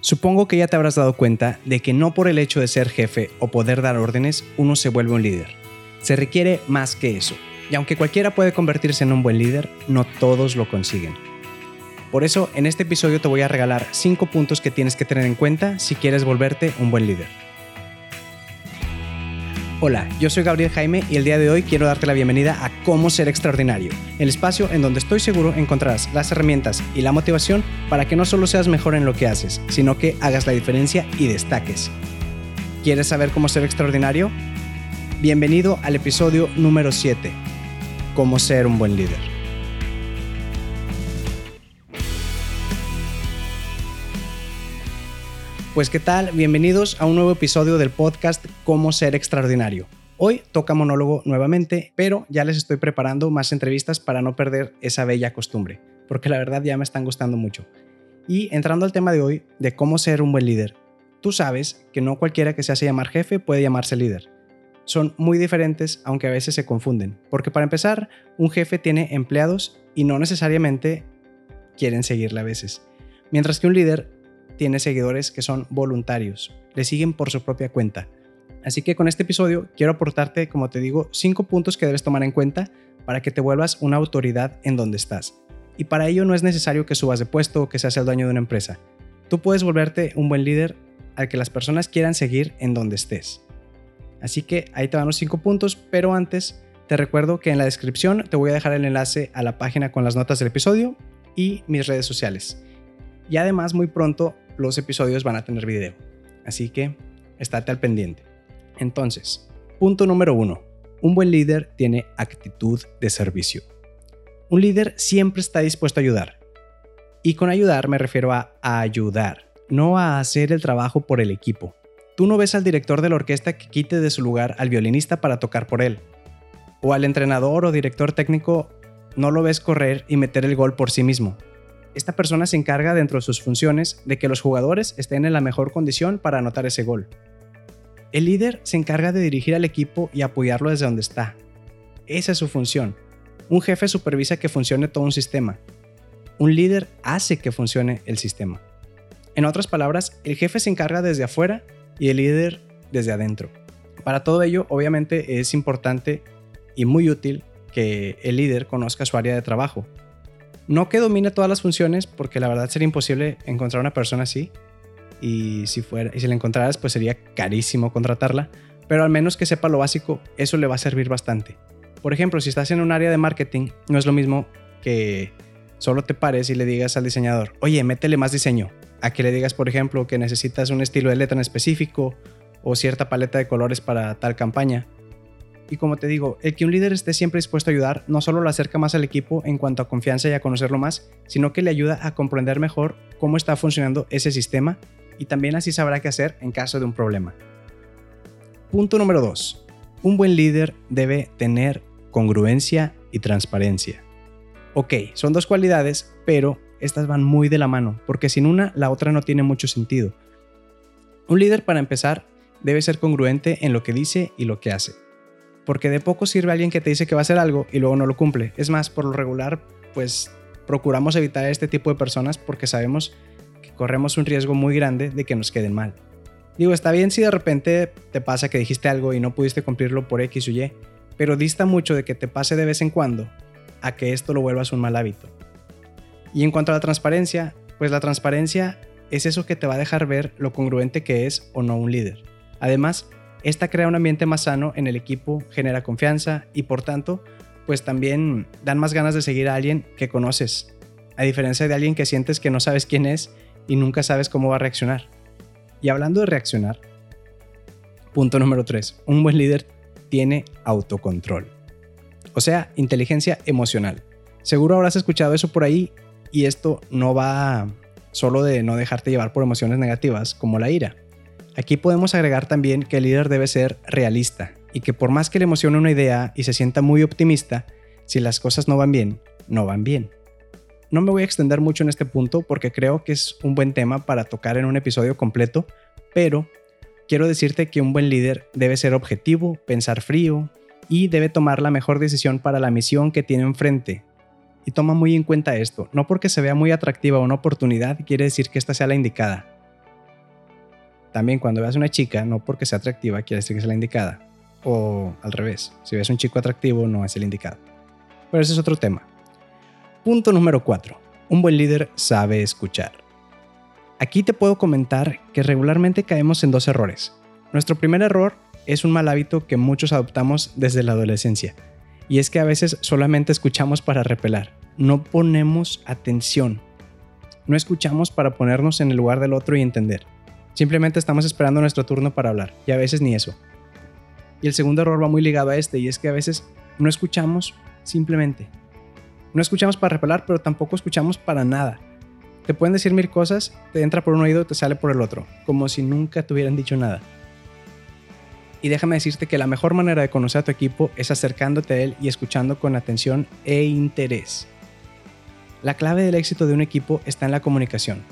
Supongo que ya te habrás dado cuenta de que no por el hecho de ser jefe o poder dar órdenes uno se vuelve un líder. Se requiere más que eso. Y aunque cualquiera puede convertirse en un buen líder, no todos lo consiguen. Por eso, en este episodio te voy a regalar 5 puntos que tienes que tener en cuenta si quieres volverte un buen líder. Hola, yo soy Gabriel Jaime y el día de hoy quiero darte la bienvenida a Cómo Ser Extraordinario, el espacio en donde estoy seguro encontrarás las herramientas y la motivación para que no solo seas mejor en lo que haces, sino que hagas la diferencia y destaques. ¿Quieres saber cómo ser extraordinario? Bienvenido al episodio número 7, Cómo ser un buen líder. Pues qué tal, bienvenidos a un nuevo episodio del podcast Cómo ser extraordinario. Hoy toca monólogo nuevamente, pero ya les estoy preparando más entrevistas para no perder esa bella costumbre, porque la verdad ya me están gustando mucho. Y entrando al tema de hoy, de cómo ser un buen líder. Tú sabes que no cualquiera que se hace llamar jefe puede llamarse líder. Son muy diferentes, aunque a veces se confunden, porque para empezar, un jefe tiene empleados y no necesariamente quieren seguirle a veces. Mientras que un líder tiene seguidores que son voluntarios, le siguen por su propia cuenta. Así que con este episodio quiero aportarte, como te digo, cinco puntos que debes tomar en cuenta para que te vuelvas una autoridad en donde estás. Y para ello no es necesario que subas de puesto o que seas el dueño de una empresa. Tú puedes volverte un buen líder al que las personas quieran seguir en donde estés. Así que ahí te van los cinco puntos, pero antes te recuerdo que en la descripción te voy a dejar el enlace a la página con las notas del episodio y mis redes sociales. Y además muy pronto los episodios van a tener video. Así que estate al pendiente. Entonces, punto número uno. Un buen líder tiene actitud de servicio. Un líder siempre está dispuesto a ayudar. Y con ayudar me refiero a, ayudar, no a hacer el trabajo por el equipo. Tú no ves al director de la orquesta que quite de su lugar al violinista para tocar por él. O al entrenador o director técnico no lo ves correr y meter el gol por sí mismo. Esta persona se encarga dentro de sus funciones de que los jugadores estén en la mejor condición para anotar ese gol. El líder se encarga de dirigir al equipo y apoyarlo desde donde está. Esa es su función. Un jefe supervisa que funcione todo un sistema. Un líder hace que funcione el sistema. En otras palabras, el jefe se encarga desde afuera y el líder desde adentro. Para todo ello, obviamente es importante y muy útil que el líder conozca su área de trabajo, no que domine todas las funciones, porque la verdad sería imposible encontrar una persona así. Y si, fuera, y si la encontraras, pues sería carísimo contratarla. Pero al menos que sepa lo básico, eso le va a servir bastante. Por ejemplo, si estás en un área de marketing, no es lo mismo que solo te pares y le digas al diseñador, oye, métele más diseño. A que le digas, por ejemplo, que necesitas un estilo de letra en específico o cierta paleta de colores para tal campaña. Y como te digo, el que un líder esté siempre dispuesto a ayudar no solo lo acerca más al equipo en cuanto a confianza y a conocerlo más, sino que le ayuda a comprender mejor cómo está funcionando ese sistema y también así sabrá qué hacer en caso de un problema. Punto número 2. Un buen líder debe tener congruencia y transparencia. Ok, son dos cualidades, pero estas van muy de la mano, porque sin una la otra no tiene mucho sentido. Un líder, para empezar, debe ser congruente en lo que dice y lo que hace porque de poco sirve alguien que te dice que va a hacer algo y luego no lo cumple. Es más, por lo regular, pues procuramos evitar a este tipo de personas porque sabemos que corremos un riesgo muy grande de que nos queden mal. Digo, está bien si de repente te pasa que dijiste algo y no pudiste cumplirlo por X o Y, pero dista mucho de que te pase de vez en cuando a que esto lo vuelvas un mal hábito. Y en cuanto a la transparencia, pues la transparencia es eso que te va a dejar ver lo congruente que es o no un líder. Además, esta crea un ambiente más sano en el equipo, genera confianza y por tanto, pues también dan más ganas de seguir a alguien que conoces, a diferencia de alguien que sientes que no sabes quién es y nunca sabes cómo va a reaccionar. Y hablando de reaccionar, punto número 3, un buen líder tiene autocontrol, o sea, inteligencia emocional. Seguro habrás escuchado eso por ahí y esto no va solo de no dejarte llevar por emociones negativas como la ira, Aquí podemos agregar también que el líder debe ser realista y que por más que le emocione una idea y se sienta muy optimista, si las cosas no van bien, no van bien. No me voy a extender mucho en este punto porque creo que es un buen tema para tocar en un episodio completo, pero quiero decirte que un buen líder debe ser objetivo, pensar frío y debe tomar la mejor decisión para la misión que tiene enfrente. Y toma muy en cuenta esto, no porque se vea muy atractiva una oportunidad quiere decir que esta sea la indicada También cuando veas una chica, no porque sea atractiva quiere decir que es la indicada. O al revés, si ves un chico atractivo no es el indicado. Pero ese es otro tema. Punto número 4. Un buen líder sabe escuchar. Aquí te puedo comentar que regularmente caemos en dos errores. Nuestro primer error es un mal hábito que muchos adoptamos desde la adolescencia, y es que a veces solamente escuchamos para repelar, no ponemos atención, no escuchamos para ponernos en el lugar del otro y entender. Simplemente estamos esperando nuestro turno para hablar, y a veces ni eso. Y el segundo error va muy ligado a este, y es que a veces no escuchamos simplemente. No escuchamos para repelar, pero tampoco escuchamos para nada. Te pueden decir mil cosas, te entra por un oído te sale por el otro, como si nunca te hubieran dicho nada. Y déjame decirte que la mejor manera de conocer a tu equipo es acercándote a él y escuchando con atención e interés. La clave del éxito de un equipo está en la comunicación.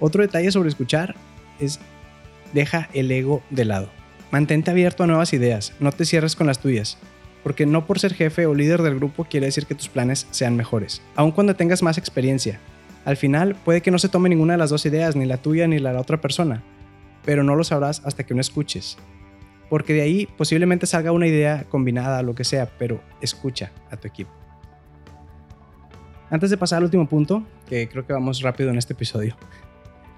Otro detalle sobre escuchar es deja el ego de lado. Mantente abierto a nuevas ideas, no te cierres con las tuyas, porque no por ser jefe o líder del grupo quiere decir que tus planes sean mejores, aun cuando tengas más experiencia. Al final puede que no se tome ninguna de las dos ideas, ni la tuya ni la de la otra persona, pero no lo sabrás hasta que no escuches porque de ahí posiblemente salga una idea combinada, lo que sea, pero escucha a tu equipo. Antes de pasar al último punto, que creo que vamos rápido en este episodio,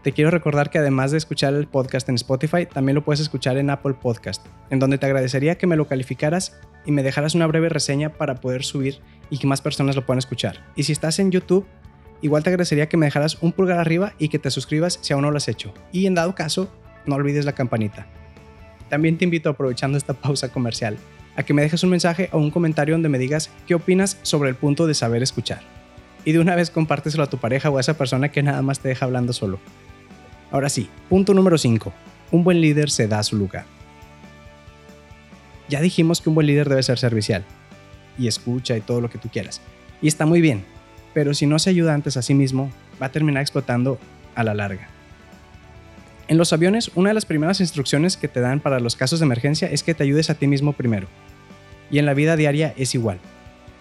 te quiero recordar que además de escuchar el podcast en Spotify, también lo puedes escuchar en Apple Podcast, en donde te agradecería que me lo calificaras y me dejaras una breve reseña para poder subir y que más personas lo puedan escuchar. Y si estás en YouTube, igual te agradecería que me dejaras un pulgar arriba y que te suscribas si aún no lo has hecho. Y en dado caso, no olvides la campanita. También te invito, aprovechando esta pausa comercial, a que me dejes un mensaje o un comentario donde me digas qué opinas sobre el punto de saber escuchar. Y de una vez compárteselo a tu pareja o a esa persona que nada más te deja hablando solo. Ahora sí, punto número 5. Un buen líder se da su lugar. Ya dijimos que un buen líder debe ser servicial y escucha y todo lo que tú quieras. Y está muy bien, pero si no se ayuda antes a sí mismo, va a terminar explotando a la larga. En los aviones, una de las primeras instrucciones que te dan para los casos de emergencia es que te ayudes a ti mismo primero. Y en la vida diaria es igual.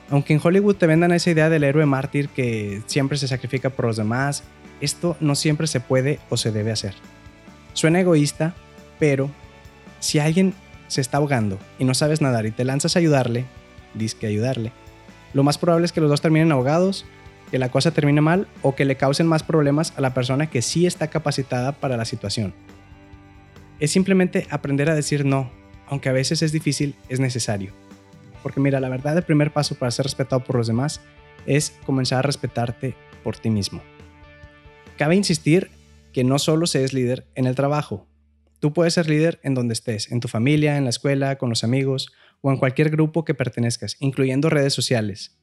Aunque en Hollywood te vendan esa idea del héroe mártir que siempre se sacrifica por los demás, esto no siempre se puede o se debe hacer. Suena egoísta, pero si alguien se está ahogando y no sabes nadar y te lanzas a ayudarle, dices que ayudarle, lo más probable es que los dos terminen ahogados que la cosa termine mal o que le causen más problemas a la persona que sí está capacitada para la situación. Es simplemente aprender a decir no, aunque a veces es difícil, es necesario. Porque mira, la verdad el primer paso para ser respetado por los demás es comenzar a respetarte por ti mismo. Cabe insistir que no solo se líder en el trabajo. Tú puedes ser líder en donde estés, en tu familia, en la escuela, con los amigos o en cualquier grupo que pertenezcas, incluyendo redes sociales.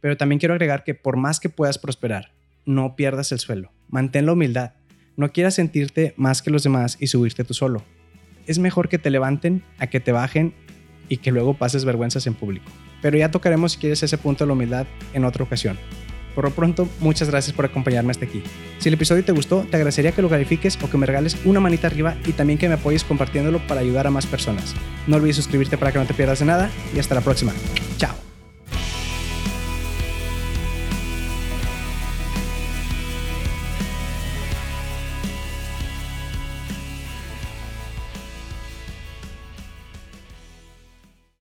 Pero también quiero agregar que por más que puedas prosperar, no pierdas el suelo. Mantén la humildad. No quieras sentirte más que los demás y subirte tú solo. Es mejor que te levanten a que te bajen y que luego pases vergüenzas en público. Pero ya tocaremos si quieres ese punto de la humildad en otra ocasión. Por lo pronto, muchas gracias por acompañarme hasta aquí. Si el episodio te gustó, te agradecería que lo califiques o que me regales una manita arriba y también que me apoyes compartiéndolo para ayudar a más personas. No olvides suscribirte para que no te pierdas de nada y hasta la próxima.